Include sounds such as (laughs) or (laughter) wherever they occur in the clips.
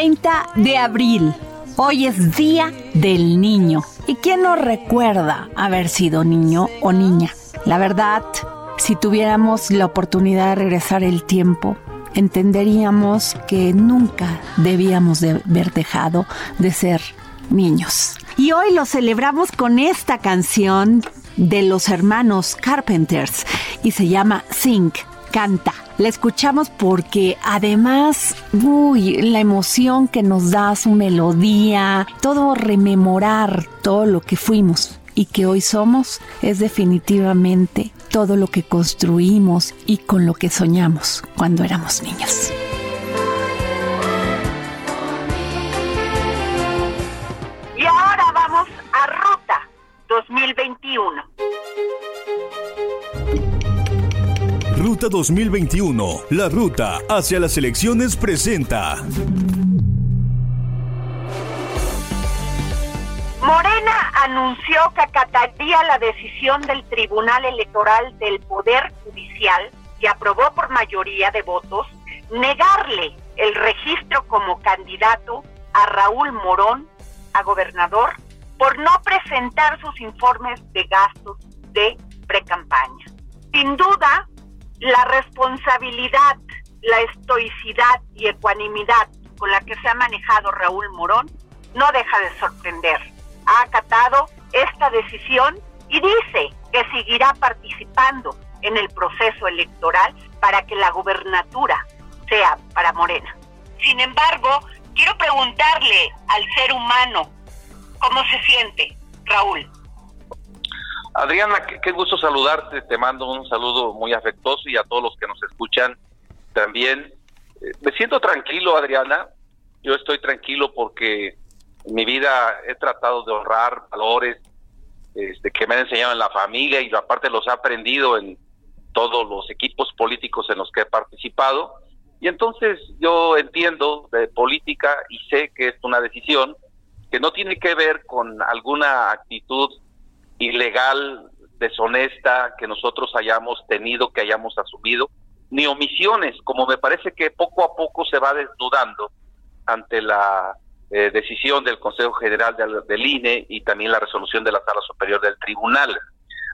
30 de abril. Hoy es Día del Niño. ¿Y quién no recuerda haber sido niño o niña? La verdad, si tuviéramos la oportunidad de regresar el tiempo, entenderíamos que nunca debíamos de haber dejado de ser niños. Y hoy lo celebramos con esta canción de los hermanos Carpenters y se llama Sing, canta. La escuchamos porque además, uy, la emoción que nos da su melodía, todo rememorar todo lo que fuimos y que hoy somos es definitivamente todo lo que construimos y con lo que soñamos cuando éramos niños. Y ahora vamos a Ruta 2021. Ruta 2021, la ruta hacia las elecciones presenta. Morena anunció que acataría la decisión del Tribunal Electoral del Poder Judicial, que aprobó por mayoría de votos, negarle el registro como candidato a Raúl Morón, a gobernador, por no presentar sus informes de gastos de precampaña. Sin duda, la responsabilidad, la estoicidad y ecuanimidad con la que se ha manejado Raúl Morón no deja de sorprender. Ha acatado esta decisión y dice que seguirá participando en el proceso electoral para que la gubernatura sea para Morena. Sin embargo, quiero preguntarle al ser humano cómo se siente, Raúl. Adriana, qué, qué gusto saludarte, te mando un saludo muy afectuoso y a todos los que nos escuchan también. Eh, me siento tranquilo, Adriana, yo estoy tranquilo porque en mi vida he tratado de honrar valores este, que me han enseñado en la familia y aparte los he aprendido en todos los equipos políticos en los que he participado. Y entonces yo entiendo de política y sé que es una decisión que no tiene que ver con alguna actitud ilegal, deshonesta que nosotros hayamos tenido, que hayamos asumido, ni omisiones, como me parece que poco a poco se va desnudando ante la eh, decisión del Consejo General del, del, INE y también la resolución de la Sala Superior del Tribunal.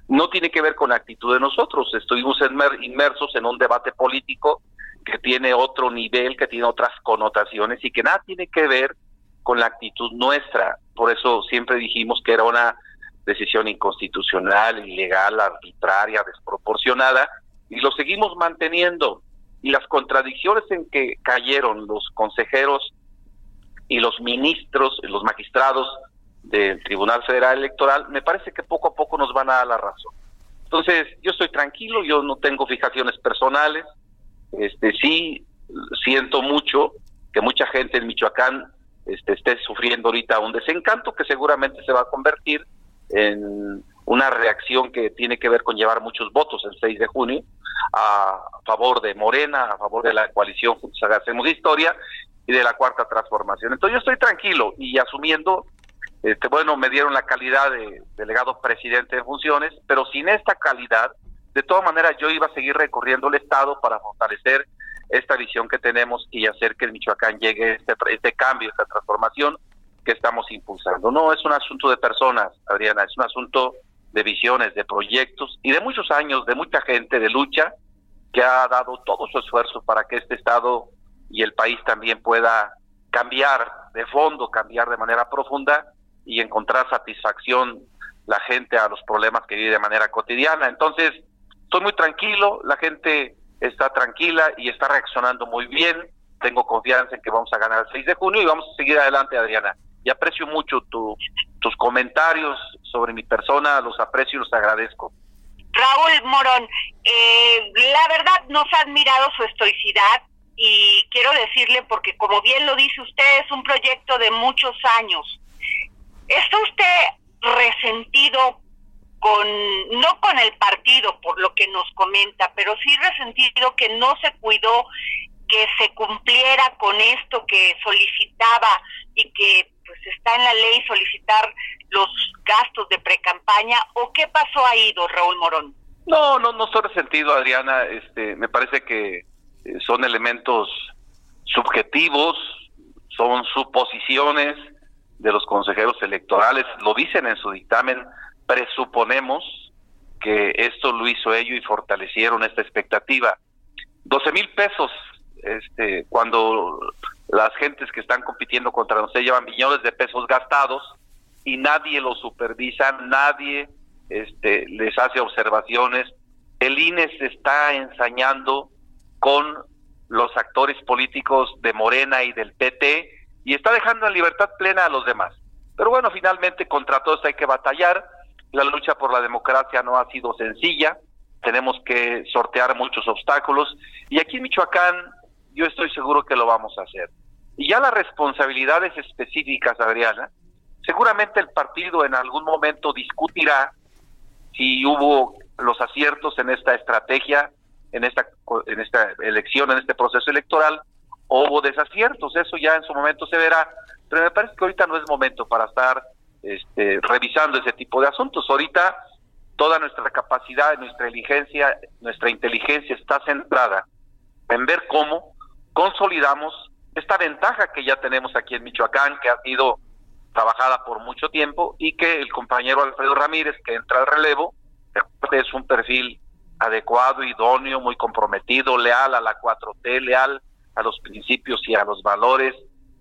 No tiene que ver con la actitud de nosotros, estuvimos inmersos en un debate político que tiene otro nivel, que tiene otras connotaciones y que nada tiene que ver con la actitud nuestra. Por eso siempre dijimos que era una decisión inconstitucional, ilegal, arbitraria, desproporcionada, y lo seguimos manteniendo. Y las contradicciones en que cayeron los consejeros y los ministros, los magistrados del Tribunal Federal Electoral, me parece que poco a poco nos van a dar la razón. Entonces, yo estoy tranquilo, yo no tengo fijaciones personales, este sí siento mucho que mucha gente en Michoacán este, esté sufriendo ahorita un desencanto que seguramente se va a convertir en una reacción que tiene que ver con llevar muchos votos el 6 de junio a favor de Morena, a favor de la coalición Juntos Hacemos Historia y de la Cuarta Transformación. Entonces yo estoy tranquilo y asumiendo, este, bueno, me dieron la calidad de delegado presidente de funciones, pero sin esta calidad, de todas maneras yo iba a seguir recorriendo el Estado para fortalecer esta visión que tenemos y hacer que el Michoacán llegue este, este cambio, esta transformación que estamos impulsando. No es un asunto de personas, Adriana, es un asunto de visiones, de proyectos y de muchos años, de mucha gente, de lucha, que ha dado todo su esfuerzo para que este Estado y el país también pueda cambiar de fondo, cambiar de manera profunda y encontrar satisfacción la gente a los problemas que vive de manera cotidiana. Entonces, estoy muy tranquilo, la gente está tranquila y está reaccionando muy bien. Tengo confianza en que vamos a ganar el 6 de junio y vamos a seguir adelante, Adriana. Y aprecio mucho tu, tus comentarios sobre mi persona, los aprecio y los agradezco. Raúl Morón, eh, la verdad nos ha admirado su estoicidad y quiero decirle, porque como bien lo dice usted, es un proyecto de muchos años. ¿Está usted resentido con, no con el partido, por lo que nos comenta, pero sí resentido que no se cuidó que se cumpliera con esto que solicitaba y que pues está en la ley solicitar los gastos de precampaña o qué pasó ahí, don Raúl Morón? No, no, no estoy resentido, Adriana. Este, me parece que eh, son elementos subjetivos, son suposiciones de los consejeros electorales, lo dicen en su dictamen, presuponemos que esto lo hizo ello y fortalecieron esta expectativa. 12 mil pesos, este, cuando las gentes que están compitiendo contra nosotros llevan millones de pesos gastados y nadie los supervisa, nadie este, les hace observaciones. El INE se está ensañando con los actores políticos de Morena y del PT y está dejando en libertad plena a los demás. Pero bueno, finalmente contra todo esto hay que batallar. La lucha por la democracia no ha sido sencilla. Tenemos que sortear muchos obstáculos. Y aquí en Michoacán yo estoy seguro que lo vamos a hacer. Y ya las responsabilidades específicas, Adriana, seguramente el partido en algún momento discutirá si hubo los aciertos en esta estrategia, en esta, en esta elección, en este proceso electoral, o hubo desaciertos, eso ya en su momento se verá, pero me parece que ahorita no es momento para estar este, revisando ese tipo de asuntos. Ahorita toda nuestra capacidad, nuestra inteligencia, nuestra inteligencia está centrada en ver cómo consolidamos esta ventaja que ya tenemos aquí en Michoacán, que ha sido trabajada por mucho tiempo y que el compañero Alfredo Ramírez, que entra al relevo, es un perfil adecuado, idóneo, muy comprometido, leal a la 4T, leal a los principios y a los valores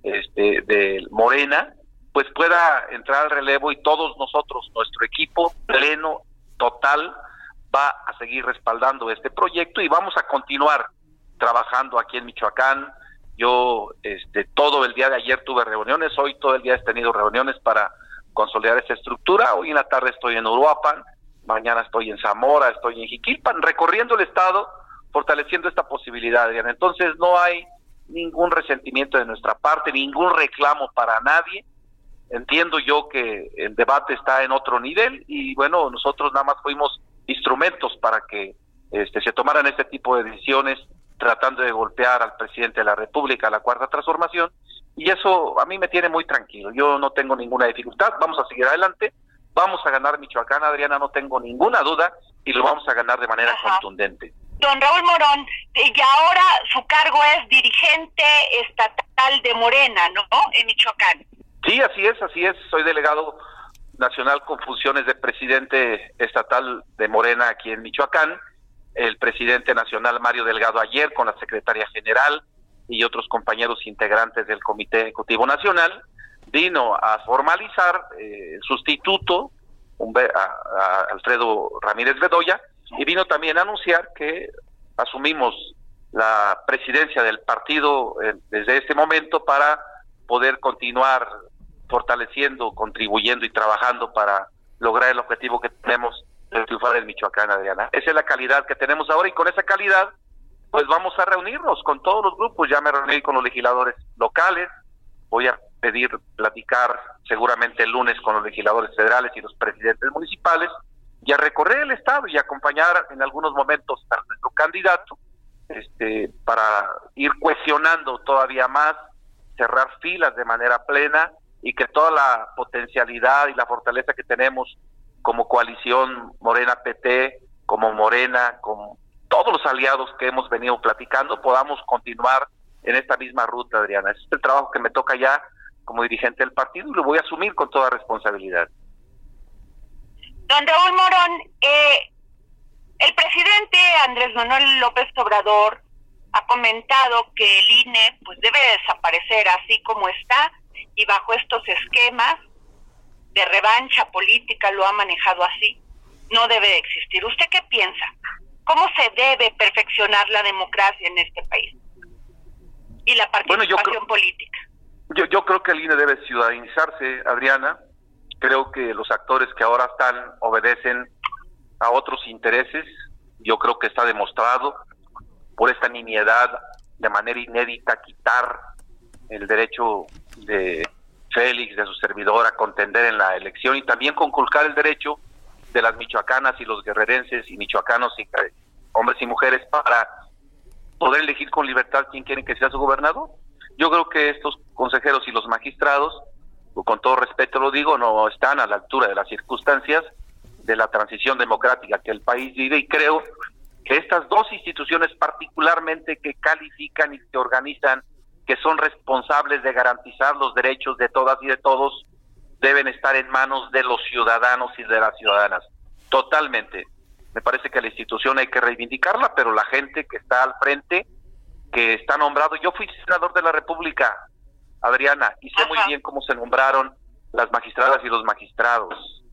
este, de Morena, pues pueda entrar al relevo y todos nosotros, nuestro equipo pleno, total, va a seguir respaldando este proyecto y vamos a continuar trabajando aquí en Michoacán. Yo este, todo el día de ayer tuve reuniones, hoy todo el día he tenido reuniones para consolidar esta estructura. Hoy en la tarde estoy en Uruapan, mañana estoy en Zamora, estoy en Jiquilpan, recorriendo el estado, fortaleciendo esta posibilidad. Entonces no hay ningún resentimiento de nuestra parte, ningún reclamo para nadie. Entiendo yo que el debate está en otro nivel y bueno, nosotros nada más fuimos instrumentos para que este, se tomaran este tipo de decisiones tratando de golpear al presidente de la República, a la cuarta transformación, y eso a mí me tiene muy tranquilo. Yo no tengo ninguna dificultad, vamos a seguir adelante, vamos a ganar Michoacán, Adriana, no tengo ninguna duda, y lo vamos a ganar de manera Ajá. contundente. Don Raúl Morón, y ahora su cargo es dirigente estatal de Morena, ¿no? En Michoacán. Sí, así es, así es. Soy delegado nacional con funciones de presidente estatal de Morena aquí en Michoacán. El presidente nacional Mario Delgado ayer con la secretaria general y otros compañeros integrantes del Comité Ejecutivo Nacional vino a formalizar eh, sustituto a, a Alfredo Ramírez Bedoya y vino también a anunciar que asumimos la presidencia del partido eh, desde este momento para poder continuar fortaleciendo, contribuyendo y trabajando para lograr el objetivo que tenemos de triunfar en Michoacán, Adriana. Esa es la calidad que tenemos ahora y con esa calidad pues vamos a reunirnos con todos los grupos. Ya me reuní con los legisladores locales, voy a pedir platicar seguramente el lunes con los legisladores federales y los presidentes municipales y a recorrer el estado y acompañar en algunos momentos a nuestro candidato este, para ir cuestionando todavía más, cerrar filas de manera plena y que toda la potencialidad y la fortaleza que tenemos como coalición Morena PT, como Morena, con todos los aliados que hemos venido platicando, podamos continuar en esta misma ruta, Adriana. Ese es el trabajo que me toca ya como dirigente del partido y lo voy a asumir con toda responsabilidad. Don Raúl Morón, eh, el presidente Andrés Manuel López Obrador ha comentado que el INE pues debe desaparecer así como está y bajo estos esquemas de revancha política lo ha manejado así. No debe de existir. ¿Usted qué piensa? ¿Cómo se debe perfeccionar la democracia en este país? Y la Bueno, yo participación creo- política. Yo, yo creo que el INE debe ciudadanizarse, Adriana. Creo que los actores que ahora están obedecen a otros intereses. Yo creo que está demostrado por esta nimiedad de manera inédita quitar el derecho de Félix, de su servidor, a contender en la elección y también conculcar el derecho de las michoacanas y los guerrerenses y michoacanos y eh, hombres y mujeres para poder elegir con libertad quién quieren que sea su gobernador. Yo creo que estos consejeros y los magistrados, con todo respeto lo digo, no están a la altura de las circunstancias de la transición democrática que el país vive y creo que estas dos instituciones particularmente que califican y que organizan, que son responsables de garantizar los derechos de todas y de todos, deben estar en manos de los ciudadanos y de las ciudadanas. Totalmente. Me parece que la institución hay que reivindicarla, pero la gente que está al frente, que está nombrado, yo fui senador de la República, Adriana, y sé muy bien cómo se nombraron las magistradas y los magistrados.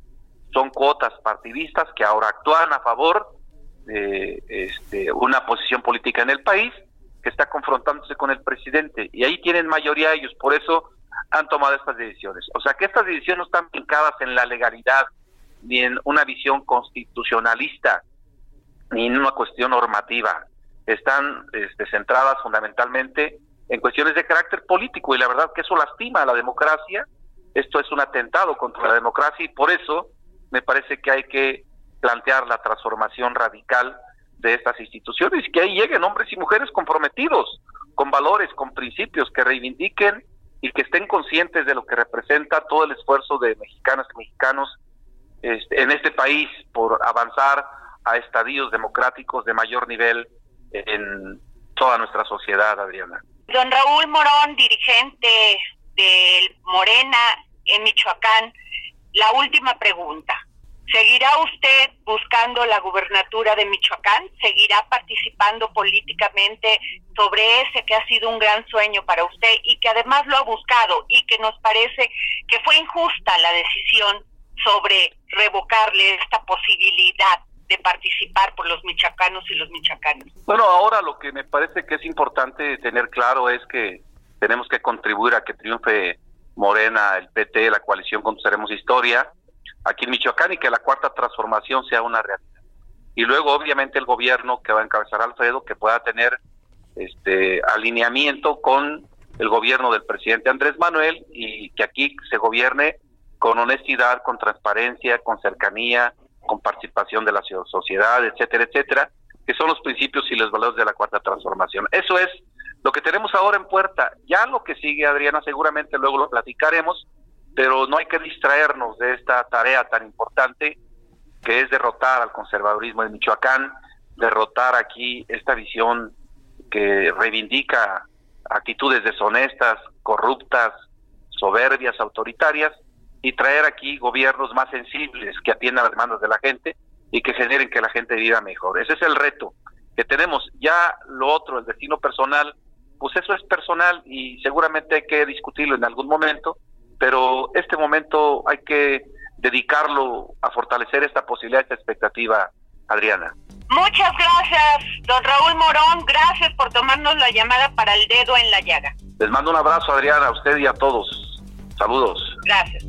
Son cuotas partidistas que ahora actúan a favor de este, una posición política en el país que está confrontándose con el presidente y ahí tienen mayoría ellos, por eso han tomado estas decisiones. O sea que estas decisiones no están fincadas en la legalidad ni en una visión constitucionalista ni en una cuestión normativa. Están este, centradas fundamentalmente en cuestiones de carácter político y la verdad que eso lastima a la democracia. Esto es un atentado contra la democracia y por eso me parece que hay que plantear la transformación radical de estas instituciones y que ahí lleguen hombres y mujeres comprometidos con valores, con principios que reivindiquen y que estén conscientes de lo que representa todo el esfuerzo de mexicanas y mexicanos este, en este país por avanzar a estadios democráticos de mayor nivel en toda nuestra sociedad, Adriana. Don Raúl Morón, dirigente de Morena en Michoacán, la última pregunta. ¿Seguirá usted buscando la gubernatura de Michoacán? ¿Seguirá participando políticamente sobre ese que ha sido un gran sueño para usted y que además lo ha buscado y que nos parece que fue injusta la decisión sobre revocarle esta posibilidad de participar por los michoacanos y los michoacanos? Bueno, ahora lo que me parece que es importante tener claro es que tenemos que contribuir a que triunfe Morena, el PT, la coalición Construiremos Historia, aquí en Michoacán y que la cuarta transformación sea una realidad. Y luego, obviamente, el gobierno que va a encabezar Alfredo, que pueda tener este alineamiento con el gobierno del presidente Andrés Manuel y que aquí se gobierne con honestidad, con transparencia, con cercanía, con participación de la sociedad, etcétera, etcétera, que son los principios y los valores de la cuarta transformación. Eso es lo que tenemos ahora en puerta. Ya lo que sigue, Adriana, seguramente luego lo platicaremos, pero no hay que distraernos de esta tarea tan importante que es derrotar al conservadurismo de Michoacán, derrotar aquí esta visión que reivindica actitudes deshonestas, corruptas, soberbias, autoritarias, y traer aquí gobiernos más sensibles que atiendan las demandas de la gente y que generen que la gente viva mejor. Ese es el reto que tenemos. Ya lo otro, el destino personal, pues eso es personal y seguramente hay que discutirlo en algún momento, pero este momento hay que dedicarlo a fortalecer esta posibilidad, esta expectativa, Adriana. Muchas gracias, don Raúl Morón. Gracias por tomarnos la llamada para el dedo en la llaga. Les mando un abrazo, Adriana, a usted y a todos. Saludos. Gracias.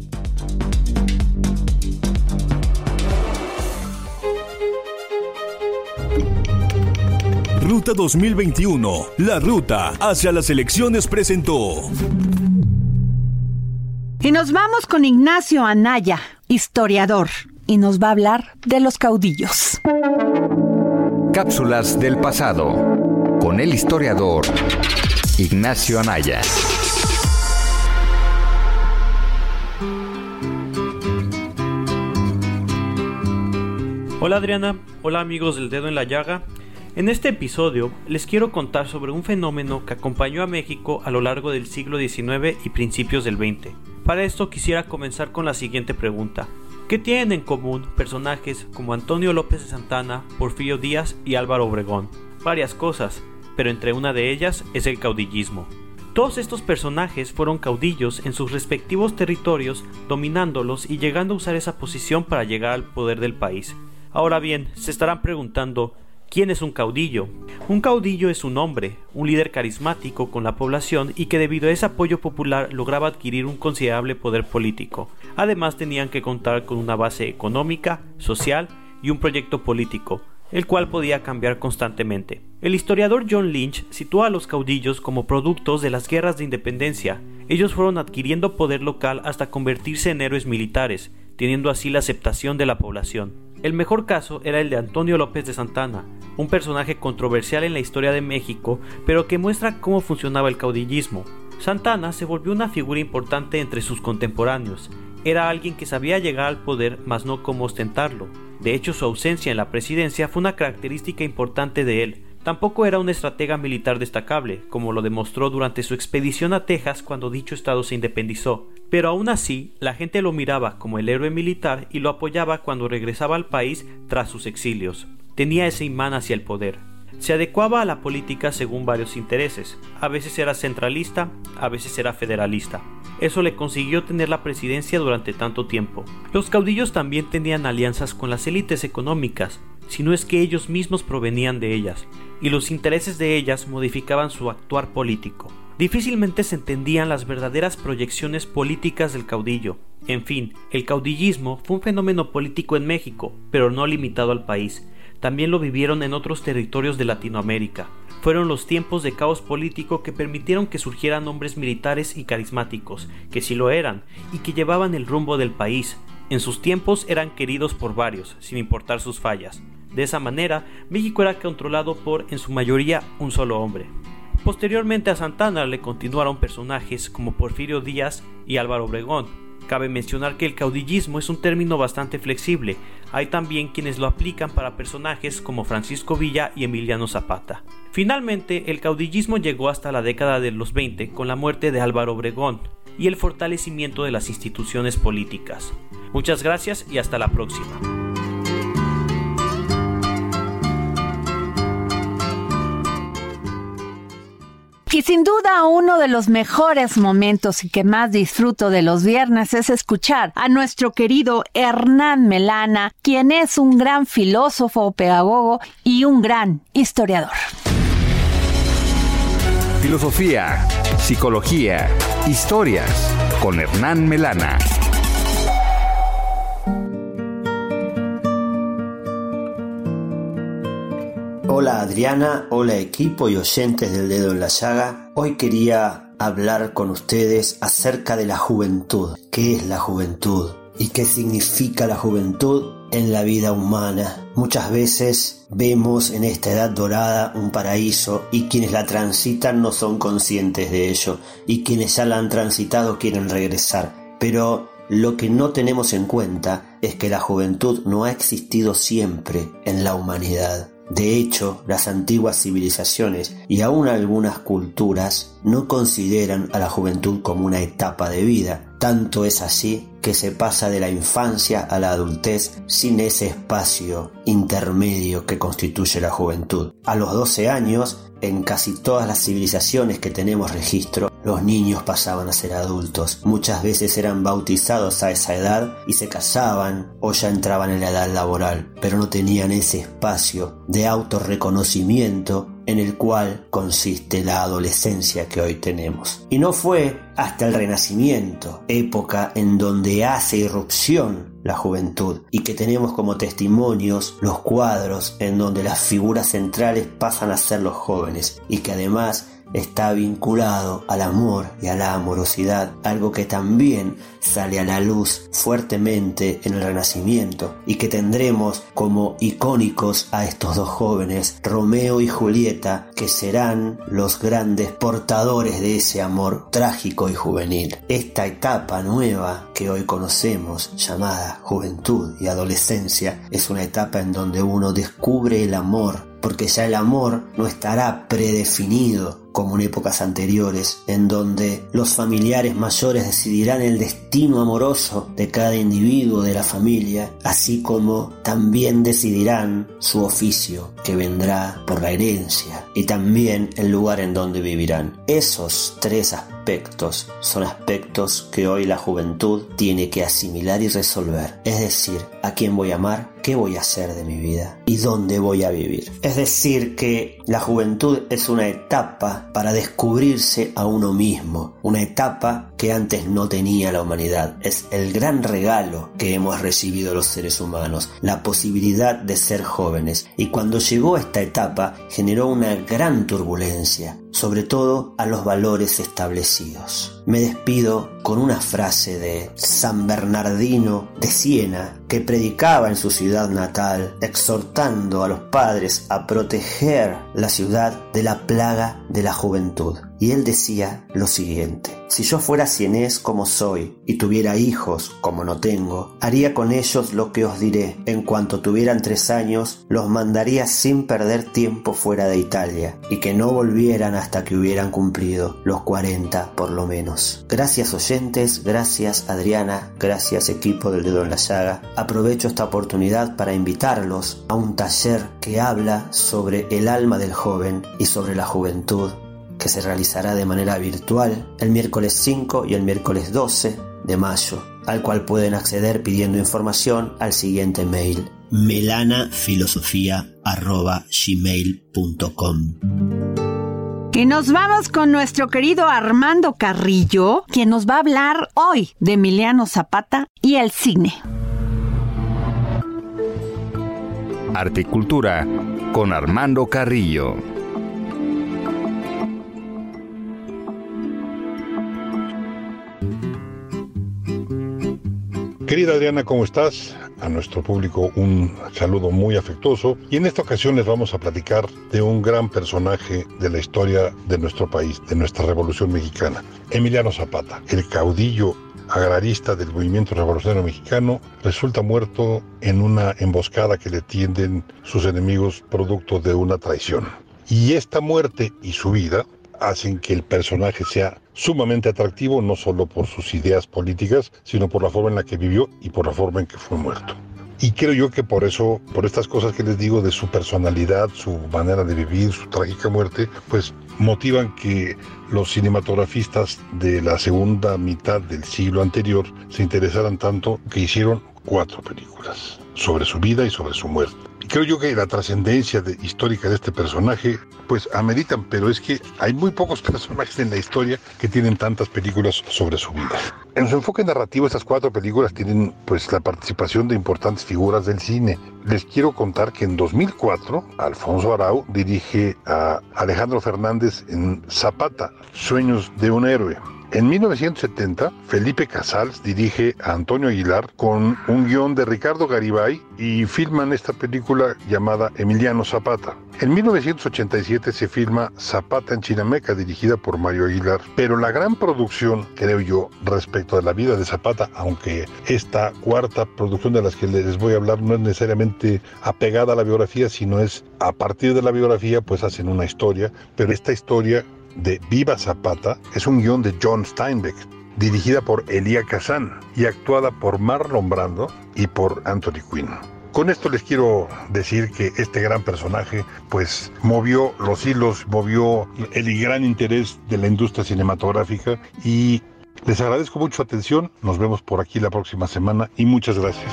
Ruta 2021, la ruta hacia las elecciones presentó. Y nos vamos con Ignacio Anaya, historiador. y nos va a hablar de los caudillos. Cápsulas del pasado con el historiador Ignacio Anaya. Hola Adriana, hola amigos del dedo en la llaga. En este episodio les quiero contar sobre un fenómeno que acompañó a México a lo largo del siglo XIX y principios del XX. Para esto quisiera comenzar con la siguiente pregunta. ¿Qué tienen en común personajes como Antonio López de Santana, Porfirio Díaz y Álvaro Obregón? Varias cosas, pero entre una de ellas es el caudillismo. Todos estos personajes fueron caudillos en sus respectivos territorios, dominándolos y llegando a usar esa posición para llegar al poder del país. Ahora bien, se estarán preguntando, ¿quién es un caudillo? Un caudillo es un hombre, un líder carismático con la población y que debido a ese apoyo popular lograba adquirir un considerable poder político. Además tenían que contar con una base económica, social y un proyecto político, el cual podía cambiar constantemente. El historiador John Lynch sitúa a los caudillos como productos de las guerras de independencia. Ellos fueron adquiriendo poder local hasta convertirse en héroes militares, teniendo así la aceptación de la población. El mejor caso era el de Antonio López de Santana, un personaje controversial en la historia de México, pero que muestra cómo funcionaba el caudillismo. Santana se volvió una figura importante entre sus contemporáneos. Era alguien que sabía llegar al poder, mas no cómo ostentarlo. De hecho, su ausencia en la presidencia fue una característica importante de él. Tampoco era un estratega militar destacable, como lo demostró durante su expedición a Texas cuando dicho estado se independizó, pero aún así la gente lo miraba como el héroe militar y lo apoyaba cuando regresaba al país tras sus exilios. Tenía ese imán hacia el poder. Se adecuaba a la política según varios intereses. A veces era centralista, a veces era federalista. Eso le consiguió tener la presidencia durante tanto tiempo. Los caudillos también tenían alianzas con las élites económicas, si no es que ellos mismos provenían de ellas, y los intereses de ellas modificaban su actuar político. Difícilmente se entendían las verdaderas proyecciones políticas del caudillo. En fin, el caudillismo fue un fenómeno político en México, pero no limitado al país. También lo vivieron en otros territorios de Latinoamérica. Fueron los tiempos de caos político que permitieron que surgieran hombres militares y carismáticos, que sí lo eran, y que llevaban el rumbo del país. En sus tiempos eran queridos por varios, sin importar sus fallas. De esa manera, México era controlado por, en su mayoría, un solo hombre. Posteriormente a Santana le continuaron personajes como Porfirio Díaz y Álvaro Obregón. Cabe mencionar que el caudillismo es un término bastante flexible. Hay también quienes lo aplican para personajes como Francisco Villa y Emiliano Zapata. Finalmente, el caudillismo llegó hasta la década de los 20 con la muerte de Álvaro Obregón y el fortalecimiento de las instituciones políticas. Muchas gracias y hasta la próxima. Y sin duda uno de los mejores momentos y que más disfruto de los viernes es escuchar a nuestro querido Hernán Melana, quien es un gran filósofo, pedagogo y un gran historiador. Filosofía, psicología, historias con Hernán Melana. Hola Adriana, hola equipo y oyentes del dedo en la llaga. Hoy quería hablar con ustedes acerca de la juventud. ¿Qué es la juventud? ¿Y qué significa la juventud en la vida humana? Muchas veces vemos en esta edad dorada un paraíso y quienes la transitan no son conscientes de ello y quienes ya la han transitado quieren regresar. Pero lo que no tenemos en cuenta es que la juventud no ha existido siempre en la humanidad. De hecho, las antiguas civilizaciones y aún algunas culturas no consideran a la juventud como una etapa de vida. Tanto es así que se pasa de la infancia a la adultez sin ese espacio intermedio que constituye la juventud. A los 12 años, en casi todas las civilizaciones que tenemos registro, los niños pasaban a ser adultos. Muchas veces eran bautizados a esa edad y se casaban o ya entraban en la edad laboral, pero no tenían ese espacio de autorreconocimiento en el cual consiste la adolescencia que hoy tenemos. Y no fue hasta el Renacimiento, época en donde hace irrupción la juventud y que tenemos como testimonios los cuadros en donde las figuras centrales pasan a ser los jóvenes y que además está vinculado al amor y a la amorosidad, algo que también sale a la luz fuertemente en el Renacimiento y que tendremos como icónicos a estos dos jóvenes, Romeo y Julieta, que serán los grandes portadores de ese amor trágico y juvenil. Esta etapa nueva que hoy conocemos, llamada juventud y adolescencia, es una etapa en donde uno descubre el amor porque ya el amor no estará predefinido como en épocas anteriores, en donde los familiares mayores decidirán el destino amoroso de cada individuo de la familia, así como también decidirán su oficio, que vendrá por la herencia, y también el lugar en donde vivirán. Esos tres aspectos son aspectos que hoy la juventud tiene que asimilar y resolver, es decir, a quién voy a amar, qué voy a hacer de mi vida y dónde voy a vivir. Es decir, que la juventud es una etapa para descubrirse a uno mismo, una etapa que antes no tenía la humanidad. Es el gran regalo que hemos recibido los seres humanos, la posibilidad de ser jóvenes. Y cuando llegó esta etapa generó una gran turbulencia, sobre todo a los valores establecidos. Me despido con una frase de San Bernardino de Siena que predicaba en su ciudad natal, exhortando a los padres a proteger la ciudad de la plaga de la juventud. Y él decía lo siguiente, si yo fuera cienés como soy y tuviera hijos como no tengo, haría con ellos lo que os diré. En cuanto tuvieran tres años, los mandaría sin perder tiempo fuera de Italia y que no volvieran hasta que hubieran cumplido los 40 por lo menos. Gracias oyentes, gracias Adriana, gracias equipo del dedo en la llaga. Aprovecho esta oportunidad para invitarlos a un taller que habla sobre el alma del joven y sobre la juventud que se realizará de manera virtual el miércoles 5 y el miércoles 12 de mayo, al cual pueden acceder pidiendo información al siguiente mail melanafilosofía.gmail.com Y nos vamos con nuestro querido Armando Carrillo, quien nos va a hablar hoy de Emiliano Zapata y el cine. Articultura con Armando Carrillo. Querida Adriana, ¿cómo estás? A nuestro público un saludo muy afectuoso y en esta ocasión les vamos a platicar de un gran personaje de la historia de nuestro país, de nuestra Revolución Mexicana, Emiliano Zapata, el caudillo agrarista del movimiento revolucionario mexicano, resulta muerto en una emboscada que le tienden sus enemigos producto de una traición. Y esta muerte y su vida hacen que el personaje sea sumamente atractivo, no solo por sus ideas políticas, sino por la forma en la que vivió y por la forma en que fue muerto. Y creo yo que por eso, por estas cosas que les digo de su personalidad, su manera de vivir, su trágica muerte, pues motivan que los cinematografistas de la segunda mitad del siglo anterior se interesaran tanto que hicieron cuatro películas sobre su vida y sobre su muerte. Creo yo que la trascendencia de- histórica de este personaje, pues ameritan, pero es que hay muy pocos (laughs) personajes en la historia que tienen tantas películas sobre su vida. En su enfoque narrativo, estas cuatro películas tienen pues la participación de importantes figuras del cine. Les quiero contar que en 2004, Alfonso Arau dirige a Alejandro Fernández en Zapata, Sueños de un héroe. En 1970, Felipe Casals dirige a Antonio Aguilar con un guion de Ricardo Garibay y filman esta película llamada Emiliano Zapata. En 1987 se filma Zapata en Chinameca, dirigida por Mario Aguilar. Pero la gran producción, creo yo, respecto de la vida de Zapata, aunque esta cuarta producción de las que les voy a hablar no es necesariamente apegada a la biografía, sino es a partir de la biografía, pues hacen una historia, pero esta historia de Viva Zapata es un guion de John Steinbeck, dirigida por Elia Kazan y actuada por Marlon Brando y por Anthony Quinn. Con esto les quiero decir que este gran personaje pues movió los hilos, movió el gran interés de la industria cinematográfica y les agradezco mucho su atención, nos vemos por aquí la próxima semana y muchas gracias.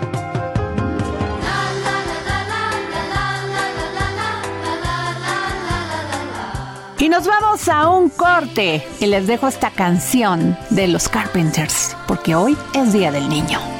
Nos vamos a un corte y les dejo esta canción de los Carpenters, porque hoy es Día del Niño.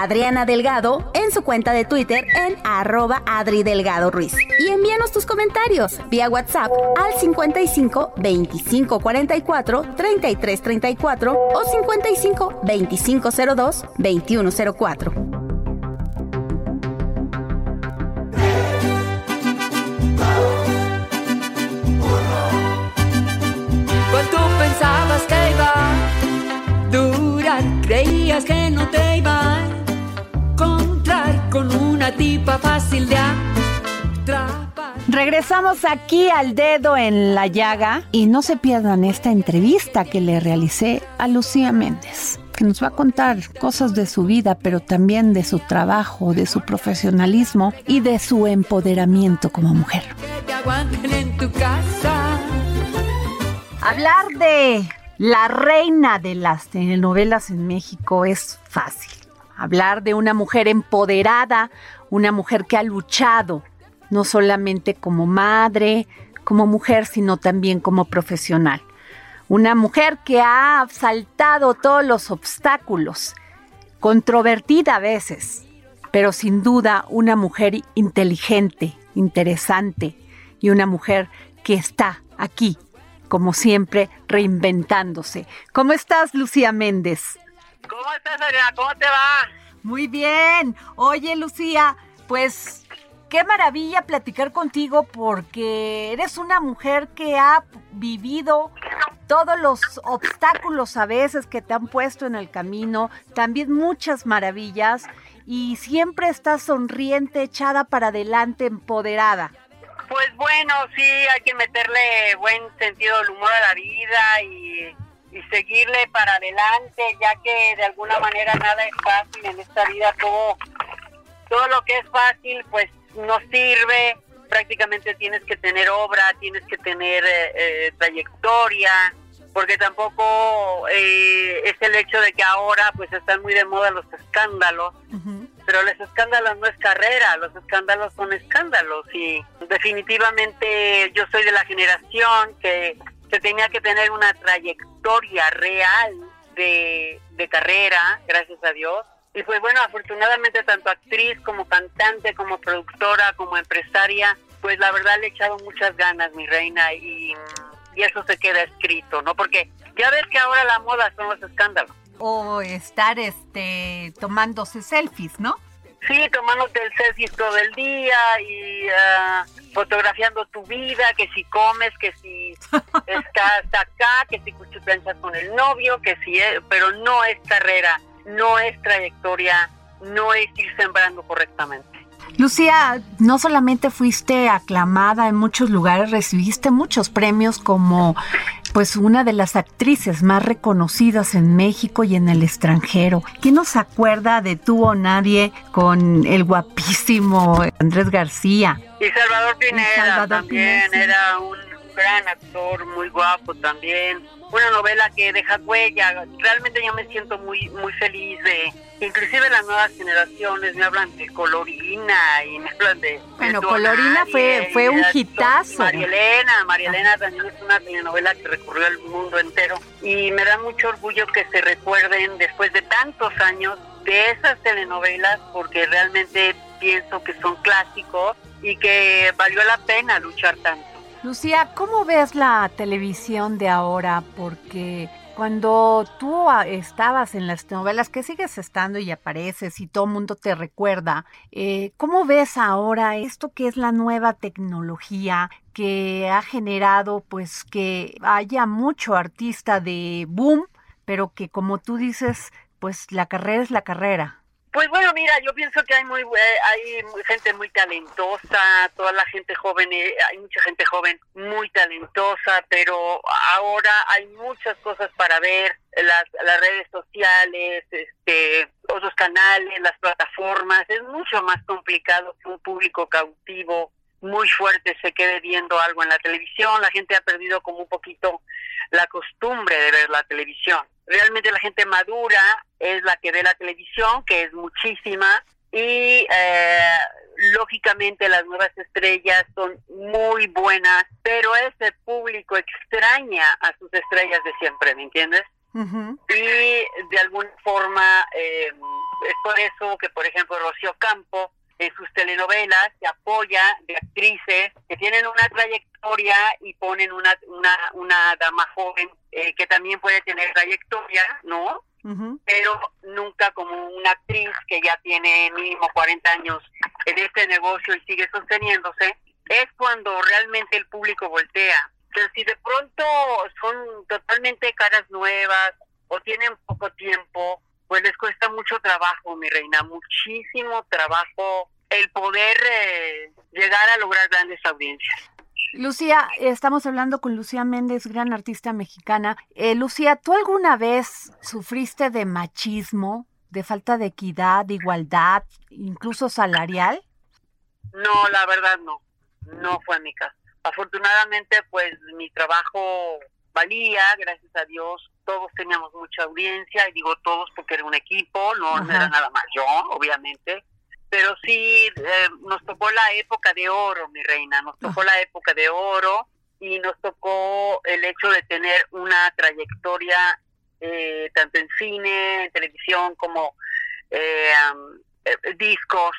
Adriana Delgado en su cuenta de Twitter en arroba Adri Delgado Ruiz. Y envíanos tus comentarios vía WhatsApp al 55 25 44 33 34 o 55 25 02 21 04. ¿Cuánto pensabas que iba a? Creías que no te iba con una tipa fácil de atrapar. Regresamos aquí al dedo en la llaga y no se pierdan esta entrevista que le realicé a Lucía Méndez, que nos va a contar cosas de su vida, pero también de su trabajo, de su profesionalismo y de su empoderamiento como mujer. Que te aguanten en tu casa. Hablar de la reina de las telenovelas en México es fácil. Hablar de una mujer empoderada, una mujer que ha luchado, no solamente como madre, como mujer, sino también como profesional. Una mujer que ha saltado todos los obstáculos, controvertida a veces, pero sin duda una mujer inteligente, interesante y una mujer que está aquí como siempre, reinventándose. ¿Cómo estás, Lucía Méndez? ¿Cómo estás, Adriana? ¿Cómo te va? Muy bien. Oye, Lucía, pues qué maravilla platicar contigo porque eres una mujer que ha vivido todos los obstáculos a veces que te han puesto en el camino, también muchas maravillas y siempre estás sonriente, echada para adelante, empoderada. Pues bueno, sí, hay que meterle buen sentido del humor a la vida y, y seguirle para adelante, ya que de alguna manera nada es fácil en esta vida, todo, todo lo que es fácil pues no sirve, prácticamente tienes que tener obra, tienes que tener eh, eh, trayectoria, porque tampoco eh, es el hecho de que ahora pues están muy de moda los escándalos, pero los escándalos no es carrera, los escándalos son escándalos. Y definitivamente yo soy de la generación que, que tenía que tener una trayectoria real de, de carrera, gracias a Dios. Y pues bueno, afortunadamente tanto actriz como cantante, como productora, como empresaria, pues la verdad le he echado muchas ganas, mi reina, y, y eso se queda escrito, ¿no? Porque ya ves que ahora la moda son los escándalos. O estar este tomándose selfies, ¿no? Sí, tomándote el selfie todo el día y ah, fotografiando tu vida, que si comes, que si (laughs) estás acá, que si cuchiplanchas con el novio, que si es, pero no es carrera, no es trayectoria, no es ir sembrando correctamente. Lucía, no solamente fuiste aclamada en muchos lugares, recibiste muchos premios como pues una de las actrices más reconocidas en México y en el extranjero. ¿Quién nos acuerda de Tú o Nadie con el guapísimo Andrés García? Y Salvador Pineda Salvador también Pineda, sí. era un gran actor, muy guapo también. Una novela que deja huella. Realmente yo me siento muy muy feliz de, inclusive las nuevas generaciones me hablan de Colorina y me hablan de. Bueno, de Colorina fue- fue un hitazo. María Elena, María Elena también es una telenovela que recorrió el mundo entero y me da mucho orgullo que se recuerden después de tantos años de esas telenovelas porque realmente pienso que son clásicos y que valió la pena luchar tanto. Lucía, ¿cómo ves la televisión de ahora? Porque cuando tú ah, estabas en las novelas, que sigues estando y apareces y todo el mundo te recuerda, eh, ¿cómo ves ahora esto que es la nueva tecnología que ha generado pues que haya mucho artista de boom, pero que como tú dices, pues la carrera es la carrera? Pues bueno, mira, yo pienso que hay muy hay gente muy talentosa, toda la gente joven, eh, hay mucha gente joven muy talentosa, pero ahora hay muchas cosas para ver, las, las redes sociales, este, otros canales, las plataformas, es mucho más complicado que un público cautivo muy fuerte se quede viendo algo en la televisión, la gente ha perdido como un poquito la costumbre de ver la televisión. Realmente la gente madura es la que ve la televisión, que es muchísima, y eh, lógicamente las nuevas estrellas son muy buenas, pero ese público extraña a sus estrellas de siempre, ¿me entiendes? Y de alguna forma eh, es por eso que, por ejemplo, Rocío Campo en sus telenovelas se apoya de actrices que tienen una trayectoria y ponen una, una, una dama joven eh, que también puede tener trayectoria, ¿no? Pero nunca como una actriz que ya tiene mínimo 40 años en este negocio y sigue sosteniéndose, es cuando realmente el público voltea. Pero si de pronto son totalmente caras nuevas o tienen poco tiempo, pues les cuesta mucho trabajo, mi reina, muchísimo trabajo el poder eh, llegar a lograr grandes audiencias. Lucía, estamos hablando con Lucía Méndez, gran artista mexicana. Eh, Lucía, ¿tú alguna vez sufriste de machismo, de falta de equidad, de igualdad, incluso salarial? No, la verdad no, no fue mi caso. Afortunadamente, pues mi trabajo valía, gracias a Dios, todos teníamos mucha audiencia, y digo todos porque era un equipo, no, era nada más yo, obviamente, pero sí eh, nos tocó la época de oro, mi reina, nos tocó la época de oro y nos tocó el hecho de tener una trayectoria eh, tanto en cine, en televisión, como eh, discos,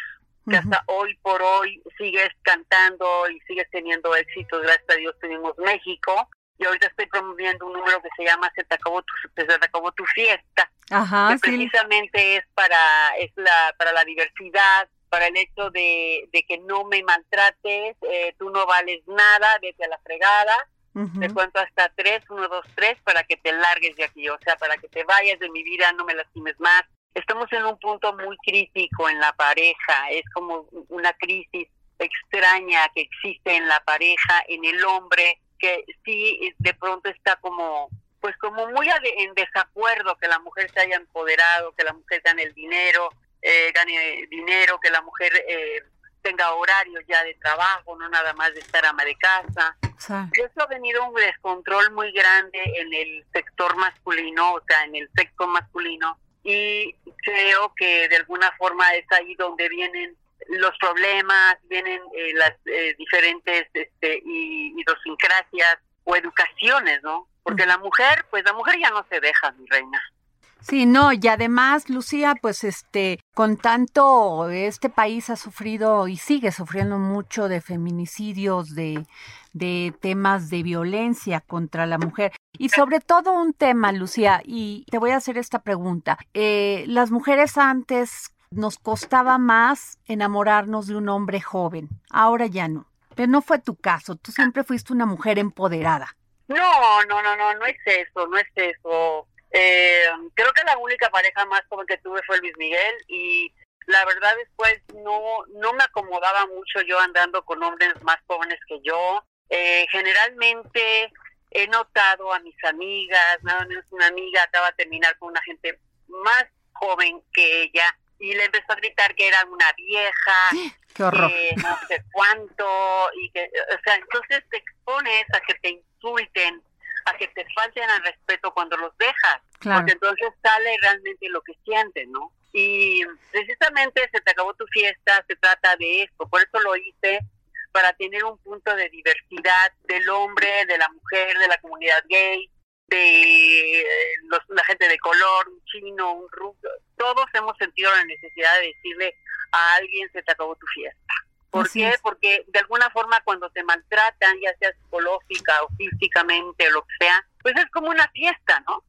que hasta hoy por hoy sigues cantando y sigues teniendo éxitos, gracias a Dios tuvimos México, y ahorita estoy promoviendo un número que se llama Se te acabó tu, se te acabó tu fiesta, que precisamente es para es la para la diversidad, para el hecho de, de que no me maltrates, eh, tú no vales nada, vete a la fregada, te cuento hasta tres, uno, dos, tres, para que te largues de aquí, o sea, para que te vayas de mi vida, no me lastimes más. Estamos en un punto muy crítico en la pareja, es como una crisis extraña que existe en la pareja, en el hombre, que sí de pronto está como pues como muy en desacuerdo que la mujer se haya empoderado, que la mujer gane el dinero, eh, gane dinero, que la mujer eh, tenga horario ya de trabajo, no nada más de estar ama de casa. Y eso ha venido un descontrol muy grande en el sector masculino, o sea, en el sexo masculino, y creo que de alguna forma es ahí donde vienen los problemas, vienen eh, las eh, diferentes este, idiosincrasias o educaciones, ¿no? Porque la mujer, pues la mujer ya no se deja, mi reina. Sí, no, y además, Lucía, pues este, con tanto, este país ha sufrido y sigue sufriendo mucho de feminicidios, de, de temas de violencia contra la mujer. Y sobre todo un tema, Lucía, y te voy a hacer esta pregunta. Eh, las mujeres antes nos costaba más enamorarnos de un hombre joven. Ahora ya no. Pero no fue tu caso. Tú siempre fuiste una mujer empoderada. No, no, no, no, no es eso, no es eso. Eh, creo que la única pareja más joven que tuve fue Luis Miguel y la verdad después no, no me acomodaba mucho yo andando con hombres más jóvenes que yo. Eh, generalmente he notado a mis amigas, nada menos una amiga acaba de terminar con una gente más joven que ella y le empezó a gritar que era una vieja, (gasps) Qué horror. que no sé cuánto, y que, o sea, entonces te expones a que te insulten, a que te falten al respeto cuando los dejas, porque entonces sale realmente lo que sienten, ¿no? Y precisamente se te acabó tu fiesta, se trata de esto, por eso lo hice, para tener un punto de diversidad del hombre, de la mujer, de la comunidad gay, de eh, la gente de color, un chino, un rubio, todos hemos sentido la necesidad de decirle a alguien se te acabó tu fiesta. ¿Por qué? Porque de alguna forma cuando te maltratan, ya sea psicológica o físicamente o lo que sea, pues es como una fiesta, ¿no?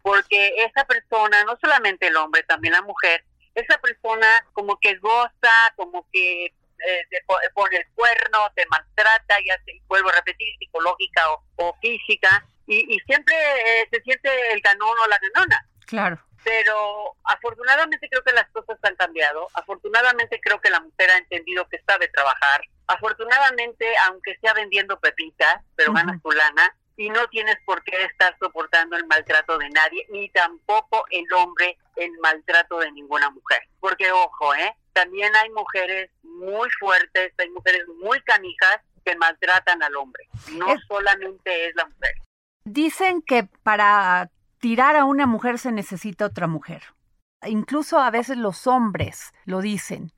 Porque esa persona, no solamente el hombre, también la mujer, esa persona como que goza, como que eh, te pone el cuerno, te maltrata, ya se, vuelvo a repetir, psicológica o, física, y, siempre eh, se siente el ganón o la ganona. Claro. Pero afortunadamente creo que las cosas han cambiado. Afortunadamente creo que la mujer ha entendido que sabe trabajar. Afortunadamente, aunque sea vendiendo pepitas, pero ganas tu lana, y no tienes por qué estar soportando el maltrato de nadie, ni tampoco el hombre el maltrato de ninguna mujer. Porque ojo, ¿eh? También hay mujeres muy fuertes, hay mujeres muy canijas que maltratan al hombre. No solamente es la mujer. Dicen que para tirar a una mujer se necesita otra mujer. Incluso a veces los hombres lo dicen.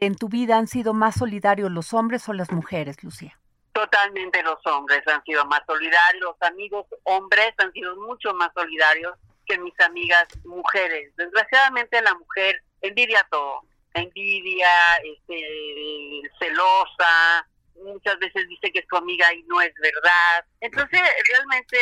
¿En tu vida han sido más solidarios los hombres o las mujeres, Lucía? Totalmente los hombres han sido más solidarios, los amigos hombres han sido mucho más solidarios que mis amigas mujeres. Desgraciadamente la mujer envidia todo, envidia, este, celosa, muchas veces dice que es tu amiga y no es verdad. Entonces, realmente,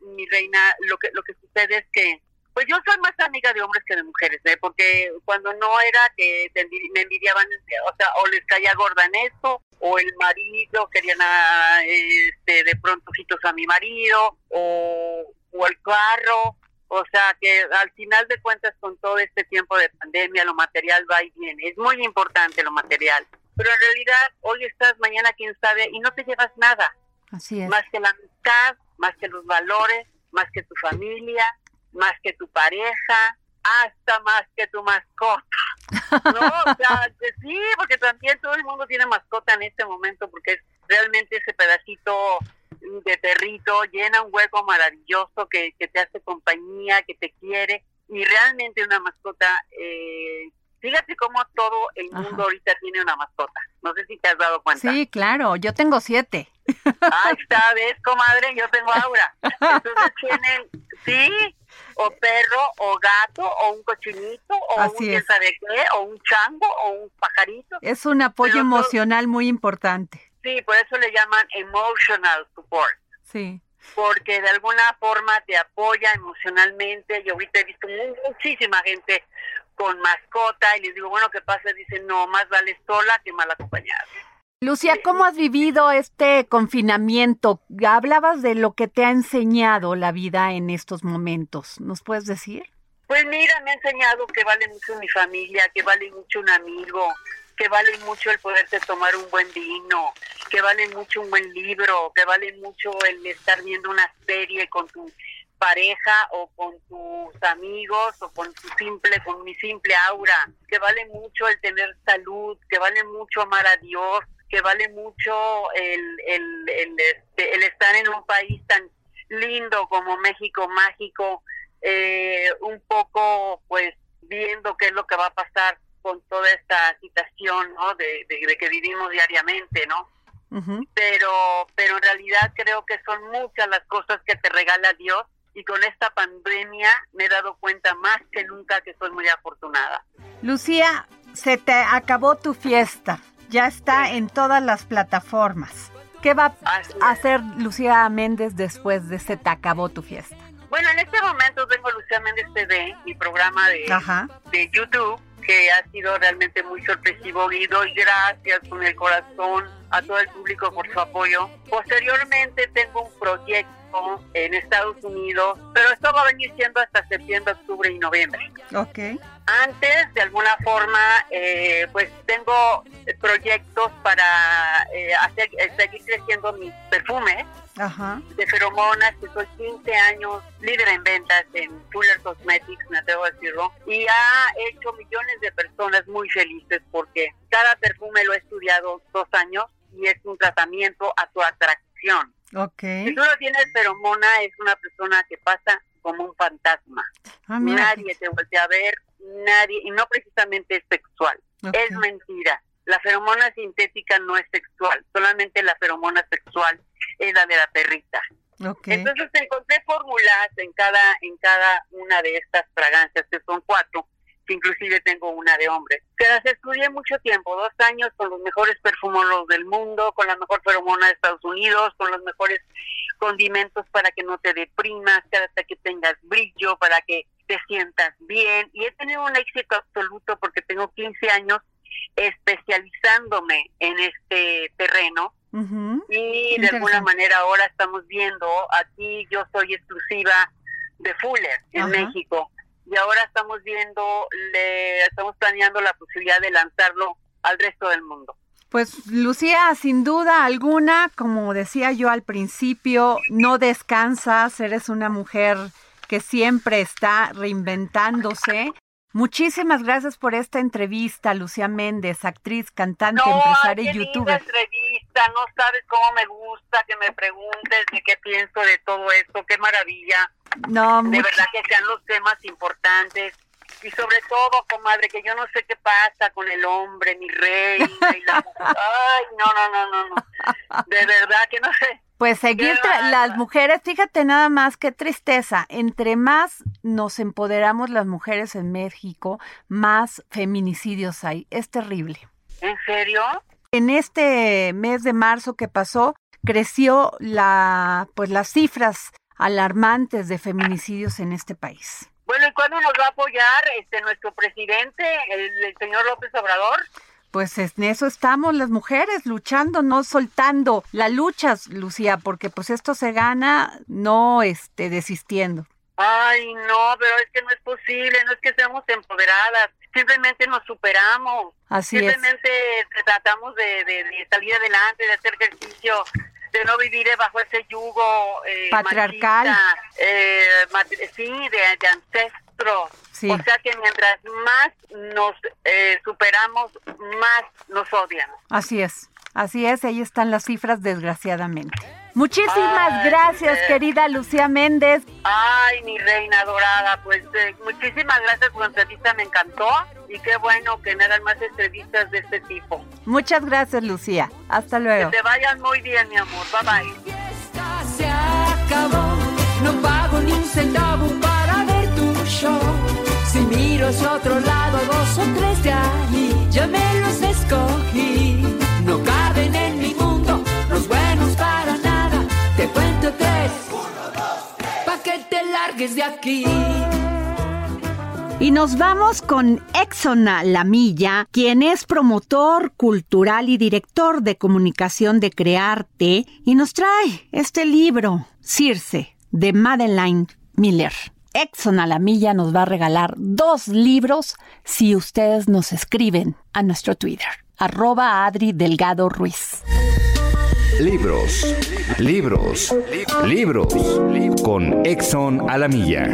mi reina, lo que lo que sucede es que pues yo soy más amiga de hombres que de mujeres, ¿eh? porque cuando no era que me envidiaban, o sea, o les caía gorda en esto, o el marido querían a, este, de pronto a mi marido, o, o el carro, o sea que al final de cuentas con todo este tiempo de pandemia lo material va y viene, es muy importante lo material, pero en realidad hoy estás, mañana quién sabe, y no te llevas nada, Así es. más que la amistad, más que los valores, más que tu familia, más que tu pareja, hasta más que tu mascota. (laughs) No, o sea, sí, porque también todo el mundo tiene mascota en este momento, porque es realmente ese pedacito de perrito llena un hueco maravilloso que, que te hace compañía, que te quiere, y realmente una mascota, eh, fíjate cómo todo el mundo ahorita tiene una mascota. No sé si te has dado cuenta. Sí, claro, yo tengo siete. Ah, esta vez, comadre, yo tengo Aura. Entonces tienen, sí, o perro, o gato, o un cochinito, o un quién sabe qué, o un chango, o un pajarito. Es un apoyo emocional muy importante. Sí, por eso le llaman emotional support. Sí. Porque de alguna forma te apoya emocionalmente. Yo ahorita he visto muchísima gente con mascota y les digo, bueno, ¿qué pasa? Dicen, no, más vale sola que mal acompañada. Lucia, ¿cómo has vivido este confinamiento? Hablabas de lo que te ha enseñado la vida en estos momentos. ¿Nos puedes decir? Pues mira, me ha enseñado que vale mucho mi familia, que vale mucho un amigo, que vale mucho el poderte tomar un buen vino, que vale mucho un buen libro, que vale mucho el estar viendo una serie con tu pareja o con tus amigos o con tu simple, con mi simple aura, que vale mucho el tener salud, que vale mucho amar a Dios, que vale mucho el, el, el, este, el estar en un país tan lindo como México mágico, eh, un poco pues viendo qué es lo que va a pasar con toda esta situación ¿no? de, de, que vivimos diariamente, ¿no? Pero, pero en realidad creo que son muchas las cosas que te regala Dios y con esta pandemia me he dado cuenta más que nunca que soy muy afortunada. Lucía, se te acabó tu fiesta ya está en todas las plataformas. ¿Qué va a hacer Lucía Méndez después de Se te acabó tu fiesta? Bueno, en este momento tengo Lucía Méndez TV, mi programa de, de YouTube, que ha sido realmente muy sorpresivo y doy gracias con el corazón a todo el público por su apoyo. Posteriormente tengo un proyecto en Estados Unidos, pero esto va a venir siendo hasta septiembre, octubre y noviembre. Ok. Antes, de alguna forma, eh, pues tengo proyectos para eh, hacer, eh, seguir creciendo mis perfumes de feromonas, que soy 15 años líder en ventas en Fuller Cosmetics, me atrevo a decirlo, y ha hecho millones de personas muy felices porque cada perfume lo he estudiado dos años y es un tratamiento a tu atracción. Okay. Si tú no tienes feromona, es una persona que pasa como un fantasma. Ah, nadie te voltea a ver, nadie, y no precisamente es sexual. Es mentira. La feromona sintética no es sexual, solamente la feromona sexual es la de la perrita. Entonces encontré fórmulas en cada, en cada una de estas fragancias, que son cuatro, que inclusive tengo una de hombre. Que las estudié mucho tiempo, dos años con los mejores perfumólogos del mundo, con la mejor feromona de Estados Unidos, con los mejores condimentos para que no te deprimas, hasta que tengas brillo, para que te sientas bien. Y he tenido un éxito absoluto porque tengo 15 años especializándome en este terreno. Y de alguna manera ahora estamos viendo, aquí yo soy exclusiva de Fuller en México y ahora estamos viendo, le estamos planeando la posibilidad de lanzarlo al resto del mundo. Pues Lucía, sin duda alguna, como decía yo al principio, no descansas, eres una mujer que siempre está reinventándose. Muchísimas gracias por esta entrevista, Lucía Méndez, actriz, cantante, empresaria y youtuber. entrevista, no sabes cómo me gusta que me preguntes de qué pienso de todo esto, qué maravilla. No, de verdad que sean los temas importantes y sobre todo, comadre, que yo no sé qué pasa con el hombre, mi rey, y la (laughs) Ay, no, no, no, no, no. De verdad que no sé. Pues seguir las mujeres, fíjate nada más qué tristeza. Entre más nos empoderamos las mujeres en México, más feminicidios hay. Es terrible. ¿En serio? En este mes de marzo que pasó, creció la pues las cifras alarmantes de feminicidios en este país. Bueno, ¿y cuándo nos va a apoyar este nuestro presidente, el, señor López Obrador? Pues en eso estamos las mujeres, luchando, no soltando la lucha, Lucía, porque pues esto se gana no este desistiendo. Ay, no, pero es que no es posible, no es que seamos empoderadas, simplemente nos superamos. Así simplemente tratamos de, de, salir adelante, de hacer ejercicio, de no vivir bajo ese yugo eh, patriarcal. eh, sí, de, ancestro. O sea que mientras más nos eh, superamos, más nos odian. Así es, así es, ahí están las cifras desgraciadamente. Muchísimas gracias, querida Lucía Méndez. Ay, mi reina dorada, pues eh, muchísimas gracias por la entrevista, me encantó y qué bueno que me más entrevistas de este tipo. Muchas gracias, Lucía. Hasta luego. Que te vayan muy bien, mi amor. Bye bye. se acabó, no pago ni un centavo miro hacia otro lado, dos o tres de ahí, yo me los escogí. No caben en mi mundo los buenos para nada. Te cuento tres, pa' que te largues de aquí. Y nos vamos con Exona Lamilla, quien es promotor cultural y director de comunicación de Crearte, y nos trae este libro, Circe, de Madeline Miller. Exona Lamilla nos va a regalar dos libros si ustedes nos escriben a nuestro Twitter, arroba Adri Delgado Ruiz. Libros, libros, libros, con Exxon Alamilla.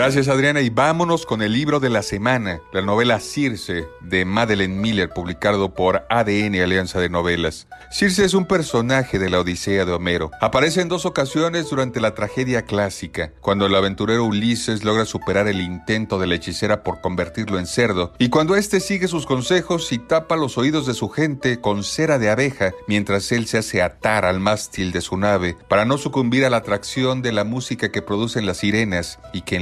Gracias Adriana y vámonos con el libro de la semana, la novela Circe de Madeleine Miller, publicado por ADN Alianza de Novelas. Circe es un personaje de la Odisea de Homero. Aparece en dos ocasiones durante la tragedia clásica, cuando el aventurero Ulises logra superar el intento de la hechicera por convertirlo en cerdo, y cuando éste sigue sus consejos y tapa los oídos de su gente con cera de abeja, mientras él se hace atar al mástil de su nave para no sucumbir a la atracción de la música que producen las sirenas y que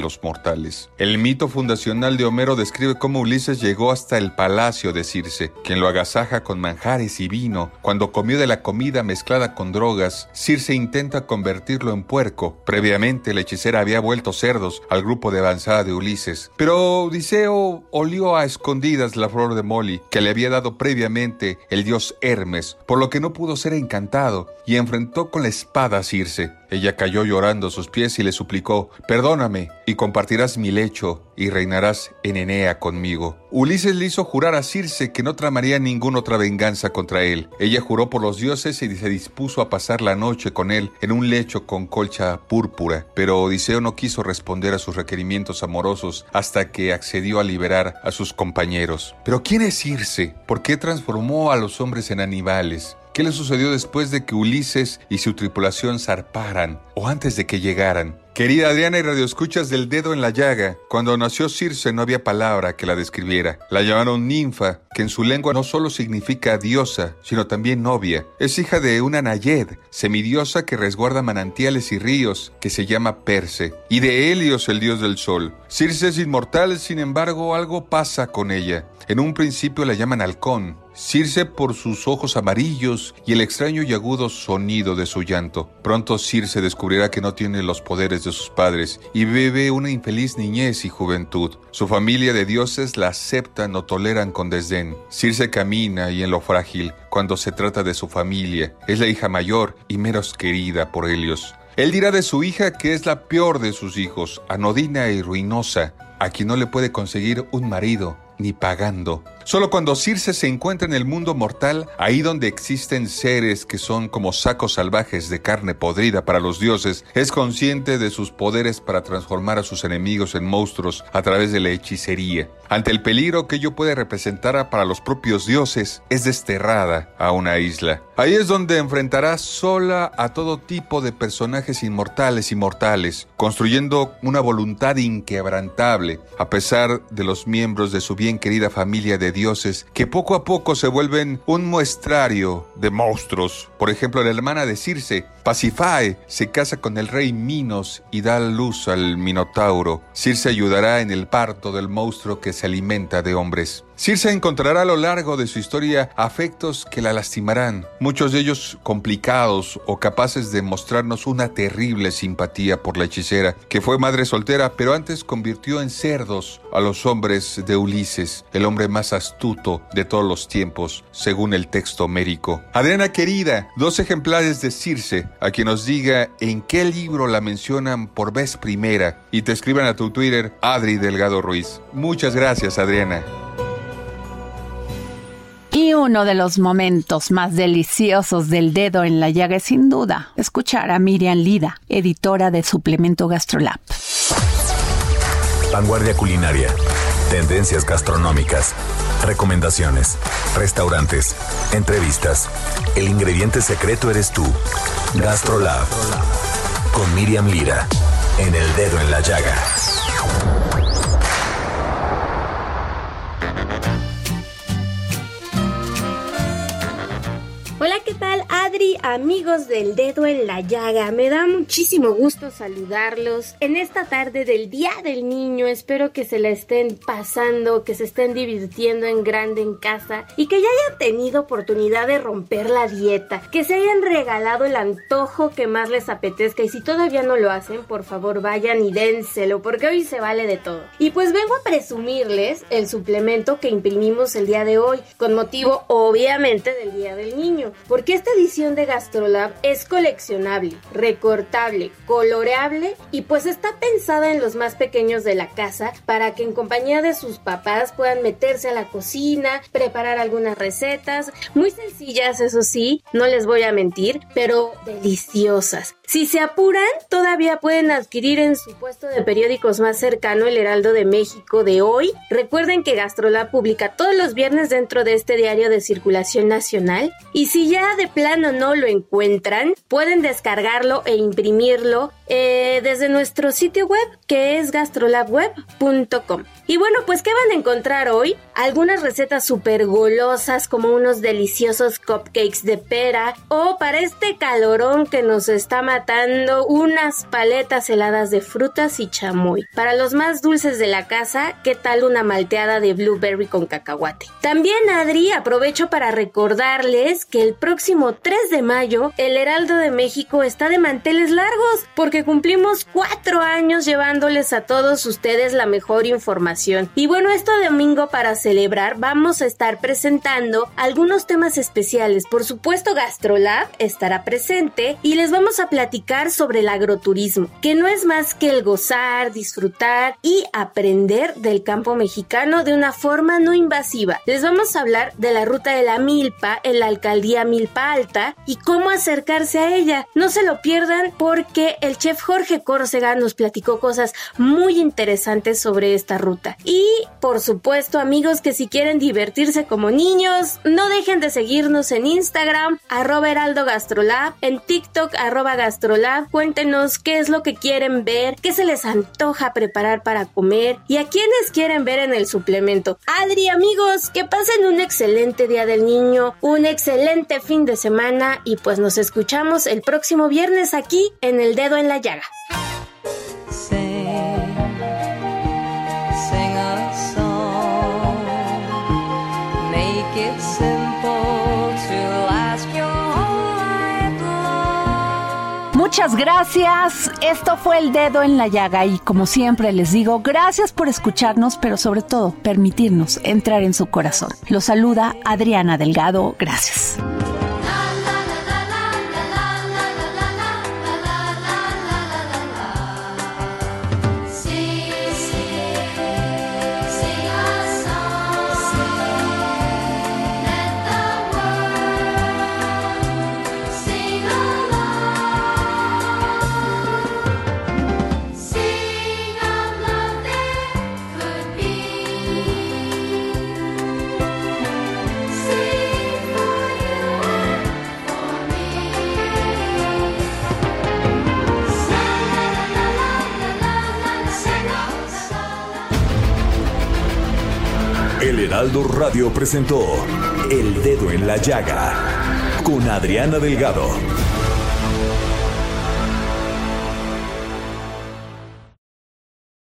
los mortales. El mito fundacional de Homero describe cómo Ulises llegó hasta el palacio de Circe, quien lo agasaja con manjares y vino cuando comió de la comida mezclada con drogas, Circe intenta convertirlo en puerco. Previamente, la hechicera había vuelto cerdos al grupo de avanzada de Ulises. Pero Odiseo olió a escondidas la flor de Molly que le había dado previamente el dios Hermes, por lo que no pudo ser encantado y enfrentó con la espada a Circe. Ella cayó llorando a sus pies y le suplicó, Perdóname, y compartirás mi lecho, y reinarás en Enea conmigo. Ulises le hizo jurar a Circe que no tramaría ninguna otra venganza contra él. Ella juró por los dioses y se dispuso a pasar la noche con él en un lecho con colcha púrpura, pero Odiseo no quiso responder a sus requerimientos amorosos hasta que accedió a liberar a sus compañeros. Pero ¿quién es Circe? ¿Por qué transformó a los hombres en animales? ¿Qué le sucedió después de que Ulises y su tripulación zarparan o antes de que llegaran? Querida Adriana y radioescuchas del dedo en la llaga, cuando nació Circe no había palabra que la describiera. La llamaron ninfa, que en su lengua no solo significa diosa, sino también novia. Es hija de una Nayed, semidiosa que resguarda manantiales y ríos, que se llama Perse, y de Helios, el dios del sol. Circe es inmortal, sin embargo, algo pasa con ella. En un principio la llaman halcón, Circe por sus ojos amarillos y el extraño y agudo sonido de su llanto. Pronto Circe descubrirá que no tiene los poderes de sus padres y vive una infeliz niñez y juventud. Su familia de dioses la aceptan o toleran con desdén. Circe camina y en lo frágil, cuando se trata de su familia, es la hija mayor y menos querida por Helios. Él dirá de su hija que es la peor de sus hijos, anodina y ruinosa, a quien no le puede conseguir un marido ni pagando. Solo cuando Circe se encuentra en el mundo mortal, ahí donde existen seres que son como sacos salvajes de carne podrida para los dioses, es consciente de sus poderes para transformar a sus enemigos en monstruos a través de la hechicería. Ante el peligro que ello puede representar para los propios dioses, es desterrada a una isla. Ahí es donde enfrentará sola a todo tipo de personajes inmortales y mortales, construyendo una voluntad inquebrantable, a pesar de los miembros de su bien querida familia de dioses que poco a poco se vuelven un muestrario de monstruos. Por ejemplo, la hermana de Circe, Pasifae, se casa con el rey Minos y da luz al Minotauro. Circe ayudará en el parto del monstruo que se alimenta de hombres. Circe encontrará a lo largo de su historia afectos que la lastimarán, muchos de ellos complicados o capaces de mostrarnos una terrible simpatía por la hechicera, que fue madre soltera, pero antes convirtió en cerdos a los hombres de Ulises, el hombre más astuto de todos los tiempos, según el texto mérico. Adriana querida, dos ejemplares de Circe, a quien nos diga en qué libro la mencionan por vez primera y te escriban a tu Twitter Adri Delgado Ruiz. Muchas gracias, Adriana. Y uno de los momentos más deliciosos del dedo en la llaga es sin duda escuchar a Miriam Lida, editora de Suplemento Gastrolab. Vanguardia culinaria, tendencias gastronómicas, recomendaciones, restaurantes, entrevistas. El ingrediente secreto eres tú. Gastrolab. Con Miriam Lira. En el dedo en la llaga. Hola, ¿qué tal Adri, amigos del dedo en la llaga? Me da muchísimo gusto saludarlos en esta tarde del Día del Niño. Espero que se la estén pasando, que se estén divirtiendo en grande en casa y que ya hayan tenido oportunidad de romper la dieta, que se hayan regalado el antojo que más les apetezca y si todavía no lo hacen, por favor vayan y dénselo porque hoy se vale de todo. Y pues vengo a presumirles el suplemento que imprimimos el día de hoy, con motivo obviamente del Día del Niño porque esta edición de Gastrolab es coleccionable, recortable, coloreable y pues está pensada en los más pequeños de la casa para que en compañía de sus papás puedan meterse a la cocina, preparar algunas recetas, muy sencillas eso sí, no les voy a mentir, pero deliciosas. Si se apuran, todavía pueden adquirir en su puesto de periódicos más cercano el Heraldo de México de hoy. Recuerden que Gastrolab publica todos los viernes dentro de este diario de circulación nacional y si ya de plano no lo encuentran, pueden descargarlo e imprimirlo eh, desde nuestro sitio web que es gastrolabweb.com. Y bueno, pues ¿qué van a encontrar hoy? Algunas recetas súper golosas como unos deliciosos cupcakes de pera o para este calorón que nos está matando unas paletas heladas de frutas y chamoy. Para los más dulces de la casa, ¿qué tal una malteada de blueberry con cacahuate? También Adri, aprovecho para recordarles que el próximo 3 de mayo el Heraldo de México está de manteles largos porque cumplimos cuatro años llevándoles a todos ustedes la mejor información. Y bueno, este domingo para celebrar vamos a estar presentando algunos temas especiales. Por supuesto, GastroLab estará presente y les vamos a platicar sobre el agroturismo, que no es más que el gozar, disfrutar y aprender del campo mexicano de una forma no invasiva. Les vamos a hablar de la ruta de la milpa en la alcaldía Milpa Alta y cómo acercarse a ella. No se lo pierdan porque el chef Jorge Córcega nos platicó cosas muy interesantes sobre esta ruta. Y por supuesto, amigos, que si quieren divertirse como niños, no dejen de seguirnos en Instagram, arroba heraldo gastrolab, en TikTok, arroba gastrolab. Cuéntenos qué es lo que quieren ver, qué se les antoja preparar para comer y a quienes quieren ver en el suplemento. Adri, amigos, que pasen un excelente día del niño, un excelente fin de semana y pues nos escuchamos el próximo viernes aquí en El Dedo en la Llaga. Gracias. Esto fue el dedo en la llaga y como siempre les digo, gracias por escucharnos, pero sobre todo permitirnos entrar en su corazón. Los saluda Adriana Delgado. Gracias. Heraldo Radio presentó El Dedo en la Llaga con Adriana Delgado.